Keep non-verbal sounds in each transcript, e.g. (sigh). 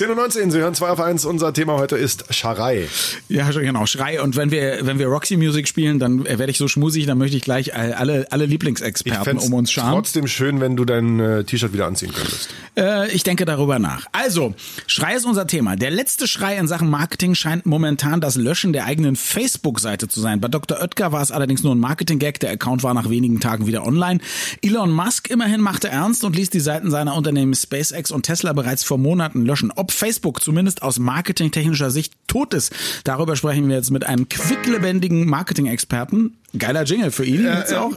10.19 Uhr, Sie hören 2 auf 1. Unser Thema heute ist Scharei. Ja, genau, Schrei. Und wenn wir, wenn wir Roxy Music spielen, dann werde ich so schmusig, dann möchte ich gleich alle, alle Lieblingsexperten um uns scharen. trotzdem schön, wenn du dein äh, T-Shirt wieder anziehen könntest. Äh, ich denke darüber nach. Also, Schrei ist unser Thema. Der letzte Schrei in Sachen Marketing scheint momentan das Löschen der eigenen Facebook-Seite zu sein. Bei Dr. Oetker war es allerdings nur ein Marketing-Gag. Der Account war nach wenigen Tagen wieder online. Elon Musk immerhin machte ernst und ließ die Seiten seiner Unternehmen SpaceX und Tesla bereits vor Monaten löschen. Ob Facebook zumindest aus marketingtechnischer Sicht tot ist, darüber sprechen wir jetzt mit einem quicklebendigen Marketing-Experten. Geiler Jingle für ihn jetzt auch.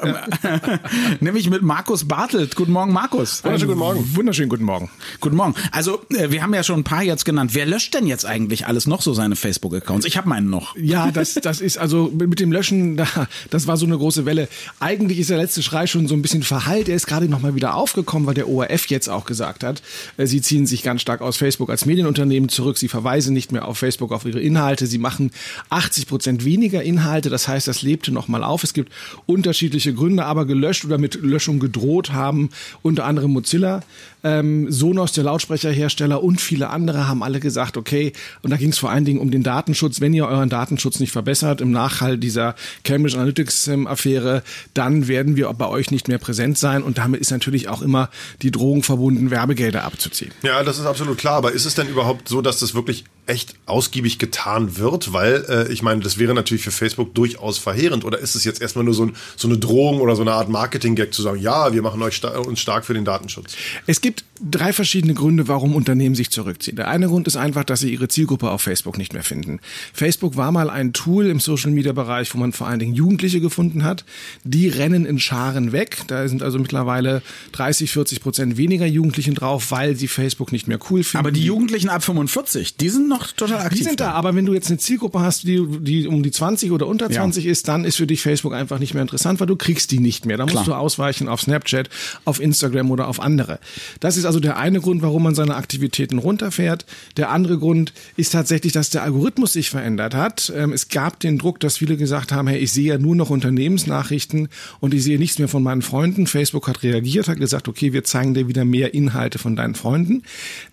(laughs) Nämlich mit Markus Bartelt. Guten Morgen, Markus. Wunderschönen guten Morgen. Wunderschönen guten Morgen. Guten Morgen. Also, äh, wir haben ja schon ein paar jetzt genannt. Wer löscht denn jetzt eigentlich alles noch so seine Facebook-Accounts? Ich habe meinen noch. Ja, das, das ist also mit dem Löschen, (laughs) das war so eine große Welle. Eigentlich ist der letzte Schrei schon so ein bisschen verhallt. Er ist gerade nochmal wieder aufgekommen, weil der ORF jetzt auch gesagt hat, äh, sie ziehen sich ganz stark aus Facebook als Medienunternehmen zurück. Sie verweisen nicht mehr auf Facebook, auf ihre Inhalte. Sie machen 80 Prozent weniger Inhalte. Das heißt, das lebte nochmal auf. Es gibt unterschiedliche Gründe, aber gelöscht oder mit Löschung gedroht haben unter anderem Mozilla, ähm, Sonos, der Lautsprecherhersteller und viele andere haben alle gesagt, okay, und da ging es vor allen Dingen um den Datenschutz. Wenn ihr euren Datenschutz nicht verbessert im Nachhalt dieser Cambridge Analytics-Affäre, dann werden wir bei euch nicht mehr präsent sein und damit ist natürlich auch immer die Drohung verbunden, Werbegelder abzuziehen. Ja, das ist absolut klar. Aber ist es denn überhaupt so, dass das wirklich echt ausgiebig getan wird? Weil äh, ich meine, das wäre natürlich für Facebook durchaus verheerend. Oder ist es jetzt erstmal nur so, ein, so eine Drohung oder so eine Art Marketing-Gag zu sagen, ja, wir machen euch sta uns stark für den Datenschutz? Es gibt drei verschiedene Gründe, warum Unternehmen sich zurückziehen. Der eine Grund ist einfach, dass sie ihre Zielgruppe auf Facebook nicht mehr finden. Facebook war mal ein Tool im Social-Media-Bereich, wo man vor allen Dingen Jugendliche gefunden hat. Die rennen in Scharen weg. Da sind also mittlerweile 30, 40 Prozent weniger Jugendlichen drauf, weil sie Facebook nicht mehr cool finden. Aber die Jugendlichen ab 45, die sind noch total aktiv. Die sind da, aber wenn du jetzt eine Zielgruppe hast, die, die um die 20 oder unter 20 ja. ist, dann ist für dich Facebook einfach nicht mehr interessant, weil du kriegst die nicht mehr. Da musst du ausweichen auf Snapchat, auf Instagram oder auf andere. Das ist also der eine Grund, warum man seine Aktivitäten runterfährt. Der andere Grund ist tatsächlich, dass der Algorithmus sich verändert hat. Ähm, es gab den Druck, dass viele gesagt haben, hey, ich sehe ja nur noch Unternehmensnachrichten und ich sehe nichts mehr von meinen Freunden. Facebook hat reagiert, hat gesagt, okay, wir zeigen dir wieder mehr Inhalte von deinen Freunden.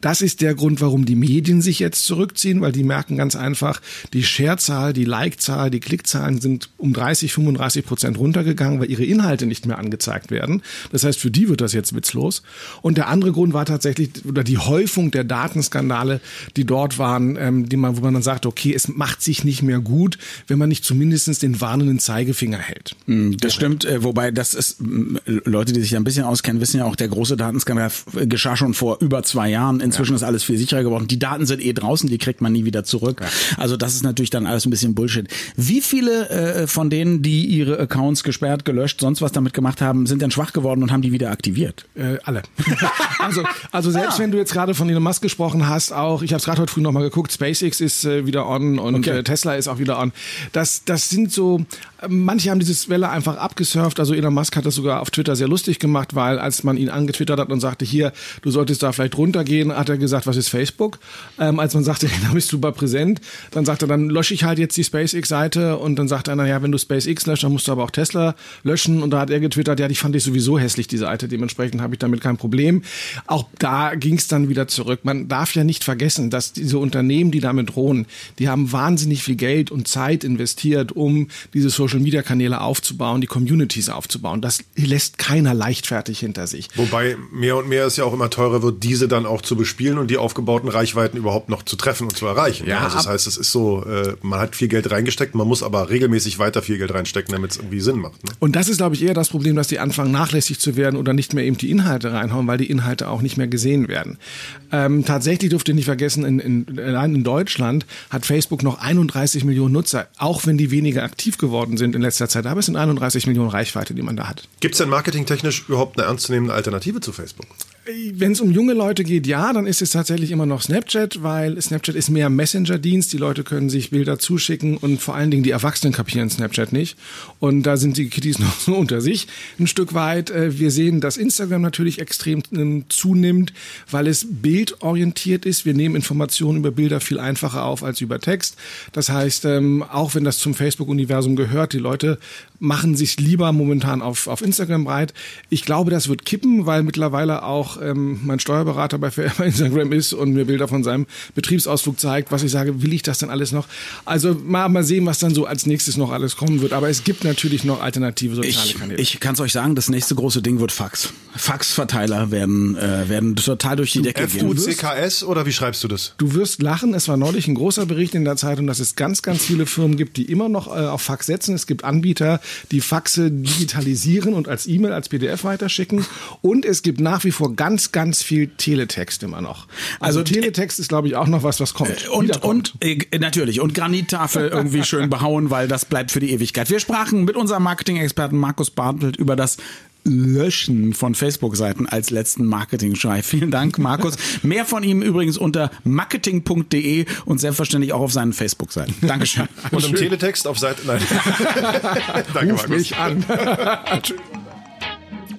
Das ist der Grund, warum die Medien sich jetzt zurückziehen, weil die merken ganz einfach, die Sharezahl, die Like-Zahl, die Klickzahlen sind um 30, 35 Prozent runtergegangen, weil ihre Inhalte nicht mehr angezeigt werden. Das heißt, für die wird das jetzt witzlos. Und der andere Grund war tatsächlich, oder die Häufung der Datenskandale, die dort waren, ähm, die man, wo man dann sagt, okay, es macht sich nicht mehr gut, wenn man nicht zumindest den warnenden Zeigefinger hält. Hm, das stimmt, äh, wobei das ist, Leute, die sich ein bisschen auskennen, wissen ja auch, der große Datenskandal geschah schon vor über zwei Jahren. Inzwischen ja. ist alles viel sicherer geworden. Die Daten sind eh draußen, die kriegt man nie wieder zurück. Ja. Also das ist natürlich dann alles ein bisschen Bullshit. Wie viele äh, von denen, die ihre Accounts gesperrt, gelöscht, sonst was damit gemacht haben, sind dann schwach geworden und haben die wieder aktiviert? Äh, alle. (laughs) also, also selbst ja. wenn du jetzt gerade von Elon Musk gesprochen hast, auch, ich habe es gerade heute früh nochmal geguckt, SpaceX ist äh, wieder on und okay. äh, Tesla ist auch wieder on. Das, das sind so, manche haben dieses Welle einfach abgesurft. Also Elon Musk hat das sogar auf Twitter sehr lustig gemacht, weil als man ihn angetwittert hat und sagte, hier, du solltest da vielleicht runtergehen, hat er gesagt, was ist Facebook? Ähm, als man sagte, da bist du super präsent, dann sagt er, dann lösche ich halt jetzt die SpaceX-Seite und dann sagt er, naja, wenn du SpaceX löscht, dann musst du aber auch Tesla löschen. Und da hat er getwittert, ja, die fand ich sowieso hässlich, die Seite. Dementsprechend habe ich damit kein Problem. Auch da ging es dann wieder zurück. Man darf ja nicht vergessen, dass diese Unternehmen, die damit drohen, die haben wahnsinnig viel Geld und Zeit investiert, um diese Social-Media-Kanäle aufzubauen, die Communities aufzubauen. Das lässt keiner leichtfertig hinter sich. Wobei mehr und mehr es ja auch immer teurer wird, diese dann auch zu bespielen und die aufgebauten Reichweiten überhaupt noch zu treffen und zu erreichen. Ja, also das heißt, es ist so, äh, man hat viel Geld reingesteckt, man muss aber regelmäßig weiter viel Geld reinstecken, damit es irgendwie Sinn macht. Ne? Und das ist, glaube ich, eher das Problem, dass die anfangen nachlässig zu werden oder nicht mehr eben die Inhalte reinhauen, weil die Inhalte auch nicht mehr gesehen werden. Ähm, tatsächlich dürft ihr nicht vergessen, in, in, allein in Deutschland hat Facebook noch 31 Millionen Nutzer, auch wenn die weniger aktiv geworden sind in letzter Zeit. Aber es sind 31 Millionen Reichweite, die man da hat. Gibt es denn marketingtechnisch überhaupt eine ernstzunehmende Alternative zu Facebook? Wenn es um junge Leute geht, ja, dann ist es tatsächlich immer noch Snapchat, weil Snapchat ist mehr Messenger-Dienst. Die Leute können sich Bilder zuschicken und vor allen Dingen die Erwachsenen kapieren Snapchat nicht. Und da sind die Kitties (laughs) noch so unter sich ein Stück weit. Äh, wir sehen, dass Instagram natürlich extrem ähm, zunimmt, weil es bildorientiert ist. Wir nehmen Informationen über Bilder viel einfacher auf als über Text. Das heißt, ähm, auch wenn das zum Facebook-Universum gehört, die Leute machen sich lieber momentan auf, auf Instagram breit. Ich glaube, das wird kippen, weil mittlerweile auch auch ähm, mein Steuerberater (laughs) bei Instagram ist und mir Bilder von seinem Betriebsausflug zeigt, was ich sage, will ich das dann alles noch? Also mal, mal sehen, was dann so als nächstes noch alles kommen wird. Aber es gibt natürlich noch alternative soziale ich, Kanäle. Ich kann es euch sagen, das nächste große Ding wird Fax. Faxverteiler werden, äh, werden total durch die Decke gehen. F-U-C-K-S oder wie schreibst du das? Du wirst lachen, es war neulich ein großer Bericht in der Zeitung, dass es ganz, ganz viele Firmen gibt, die immer noch äh, auf Fax setzen. Es gibt Anbieter, die Faxe digitalisieren und als E-Mail, als PDF weiterschicken. Und es gibt nach wie vor ganz, ganz viel Teletext immer noch. Also, also Teletext ist, glaube ich, auch noch was, was kommt. Äh, und, und äh, natürlich. Und Granittafel (laughs) irgendwie schön behauen, weil das bleibt für die Ewigkeit. Wir sprachen mit unserem Marketing-Experten Markus Bartelt über das Löschen von Facebook-Seiten als letzten Marketing-Schrei. (laughs) Vielen Dank, Markus. Mehr von ihm übrigens unter marketing.de und selbstverständlich auch auf seinen Facebook-Seiten. Dankeschön. Und im Teletext auf Seite. Nein. (laughs) Danke, Ruf Markus. mich an.